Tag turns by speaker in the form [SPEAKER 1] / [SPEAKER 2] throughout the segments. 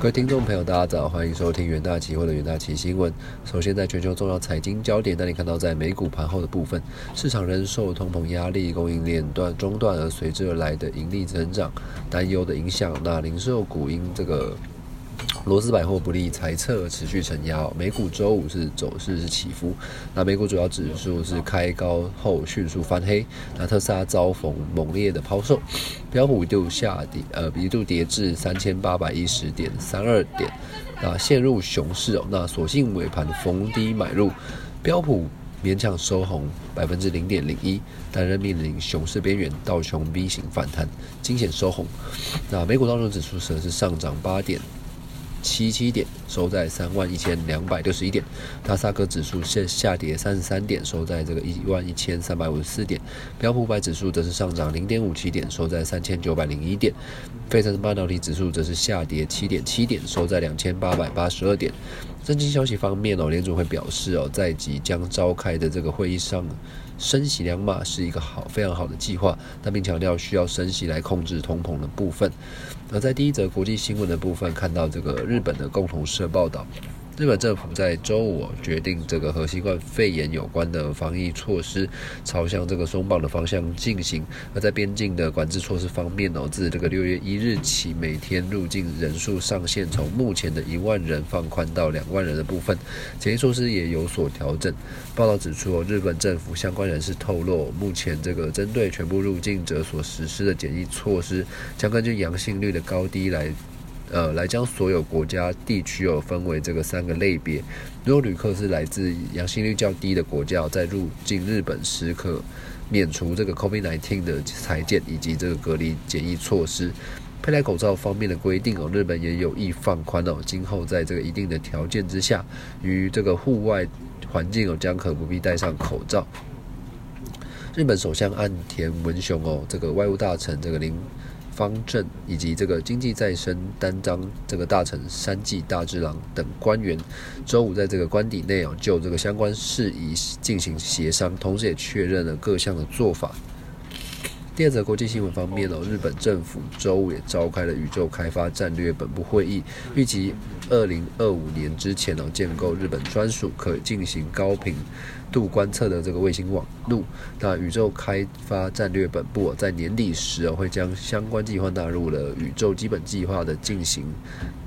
[SPEAKER 1] 各位听众朋友，大家早，欢迎收听元大期货的元大期新闻。首先，在全球重要财经焦点，那你看到在美股盘后的部分，市场仍受通膨压力、供应链断中断而随之而来的盈利增长担忧的影响。那零售股因这个。罗斯百货不利猜测持续承压，美股周五是走势是起伏，那美股主要指数是开高后迅速翻黑，那特斯拉遭逢猛烈的抛售，标普一度下跌，呃一度跌至三千八百一十点三二点，那陷入熊市哦，那所幸尾盘逢低买入，标普勉强收红百分之零点零一，但仍面临熊市边缘，道琼 V 型反弹惊险收红，那美股道琼指数则是上涨八点。七七点，收在三万一千两百六十一点。纳斯达克指数下下跌三十三点，收在这个一万一千三百五十四点。标普五百指数则是上涨零点五七点，收在三千九百零一点。费城半导体指数则是下跌七点七点，收在两千八百八十二点。震惊消息方面哦，联总会表示哦，在即将召开的这个会议上，升息两码是一个好非常好的计划，但并强调需要升息来控制通膨的部分。而在第一则国际新闻的部分，看到这个日本的共同社报道。日本政府在周五决定，这个和新冠肺炎有关的防疫措施朝向这个松绑的方向进行。而在边境的管制措施方面哦，自这个六月一日起，每天入境人数上限从目前的一万人放宽到两万人的部分，检疫措施也有所调整。报道指出，日本政府相关人士透露，目前这个针对全部入境者所实施的检疫措施，将根据阳性率的高低来。呃，来将所有国家地区哦分为这个三个类别。如果旅客是来自阳性率较低的国家，在入境日本时可免除这个 COVID-19 的裁剪以及这个隔离检疫措施。佩戴口罩方面的规定哦，日本也有意放宽哦。今后在这个一定的条件之下，于这个户外环境哦，将可不必戴上口罩。日本首相岸田文雄哦，这个外务大臣这个林。方正以及这个经济再生担当这个大臣山际大治郎等官员，周五在这个官邸内啊，就这个相关事宜进行协商，同时也确认了各项的做法。第二则国际新闻方面哦，日本政府周五也召开了宇宙开发战略本部会议，预计二零二五年之前哦，建构日本专属可进行高频度观测的这个卫星网路。那宇宙开发战略本部在年底时哦，会将相关计划纳入了宇宙基本计划的进行。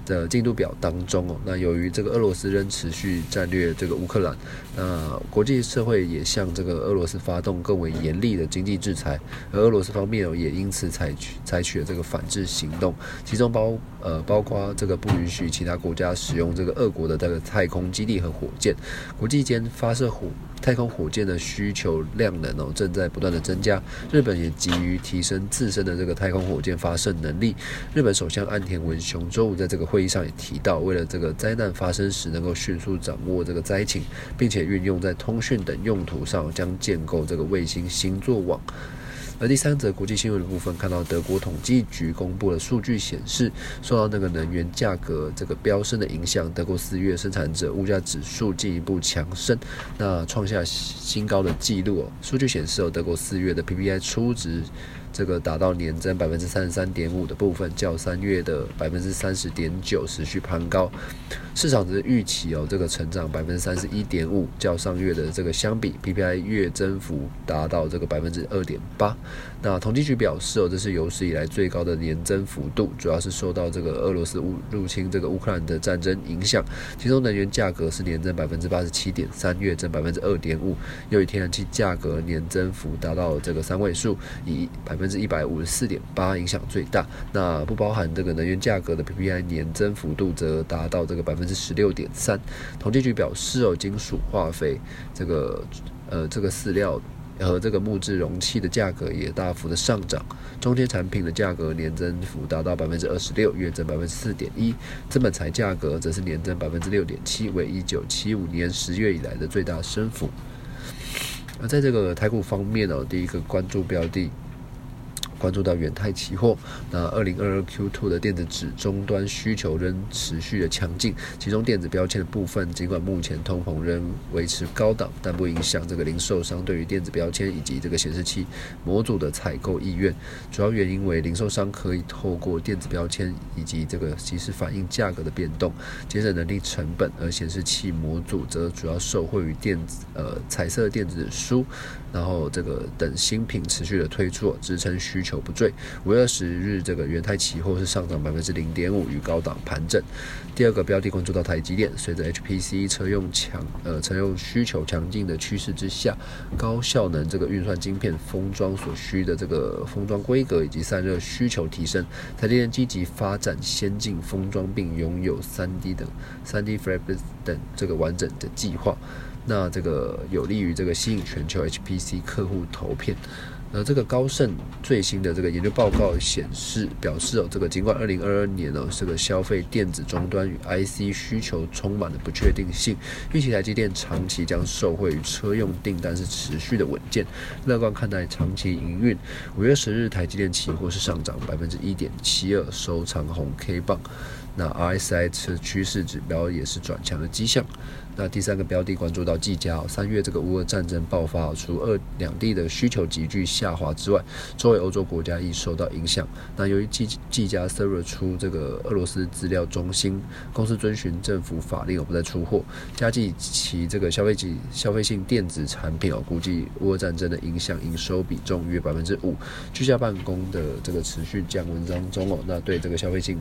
[SPEAKER 1] 的进度表当中哦，那由于这个俄罗斯仍持续战略这个乌克兰，那国际社会也向这个俄罗斯发动更为严厉的经济制裁，而俄罗斯方面哦也因此采取采取了这个反制行动，其中包呃包括这个不允许其他国家使用这个俄国的这个太空基地和火箭，国际间发射火。太空火箭的需求量能哦正在不断的增加，日本也急于提升自身的这个太空火箭发射能力。日本首相岸田文雄周五在这个会议上也提到，为了这个灾难发生时能够迅速掌握这个灾情，并且运用在通讯等用途上，将建构这个卫星星座网。而第三则国际新闻的部分，看到德国统计局公布的数据显示，受到那个能源价格这个飙升的影响，德国四月生产者物价指数进一步强升，那创下新高的纪录。数据显示，哦，德国四月的 PPI 初值。这个达到年增百分之三十三点五的部分，较三月的百分之三十点九持续攀高。市场的预期哦，这个成长百分之三十一点五，较上月的这个相比，PPI 月增幅达到这个百分之二点八。那统计局表示哦，这是有史以来最高的年增幅度，主要是受到这个俄罗斯乌入侵这个乌克兰的战争影响。其中能源价格是年增百分之八十七点三，月增百分之二点五。由于天然气价格年增幅达到这个三位数，以百分。分之一百五十四点八，影响最大。那不包含这个能源价格的 PPI 年增幅度则达到这个百分之十六点三。统计局表示，哦，金属、化肥、这个呃这个饲料和这个木质容器的价格也大幅的上涨。中间产品的价格年增幅达到百分之二十六，月增百分之四点一。资本材价格则是年增百分之六点七，为一九七五年十月以来的最大升幅。而在这个台股方面呢，第一个关注标的。关注到远泰期货，那二零二二 Q two 的电子纸终端需求仍持续的强劲，其中电子标签的部分，尽管目前通膨仍维持高档，但不影响这个零售商对于电子标签以及这个显示器模组的采购意愿。主要原因为零售商可以透过电子标签以及这个及时反映价格的变动，节省人力成本，而显示器模组则主要受惠于电子呃彩色电子书，然后这个等新品持续的推出，支撑需求不坠。五月二十日，这个元泰期货是上涨百分之零点五，与高档盘整。第二个标的关注到台积电，随着 HPC 车用强呃车用需求强劲的趋势之下，高效能这个运算晶片封装所需的这个封装规格以及散热需求提升，台积电积极发展先进封装，并拥有三 D 等三 D Fabric 等这个完整的计划。那这个有利于这个吸引全球 HPC 客户投片。那这个高盛最新的这个研究报告显示，表示哦，这个尽管二零二二年哦，这个消费电子终端与 IC 需求充满了不确定性，预期台积电长期将受惠于车用订单是持续的稳健，乐观看待长期营运。五月十日，台积电期货是上涨百分之一点七二，收长红 K 棒。那 RSI 车趋势指标也是转强的迹象。那第三个标的关注到技嘉，三月这个乌俄战争爆发，除二两地的需求急剧下滑之外，周围欧洲国家亦受到影响。那由于技技嘉 server 出这个俄罗斯资料中心，公司遵循政府法令而不再出货，加计其这个消费级消费性电子产品哦，估计乌俄战争的影响营收比重约百分之五。居家办公的这个持续降温当中哦，那对这个消费性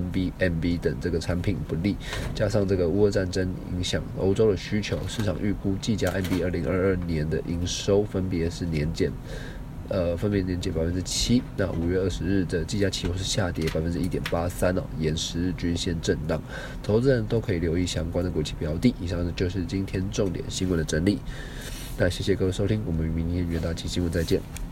[SPEAKER 1] NB MB 等这个产品不利，加上这个乌俄战争影响。欧洲的需求，市场预估技嘉 NB 二零二二年的营收分别是年减，呃，分别年减百分之七。那五月二十日的技嘉期货是下跌百分之一点八三哦，沿十日均线震荡。投资人都可以留意相关的国企标的。以上呢就是今天重点新闻的整理。那谢谢各位收听，我们明天元大期新闻再见。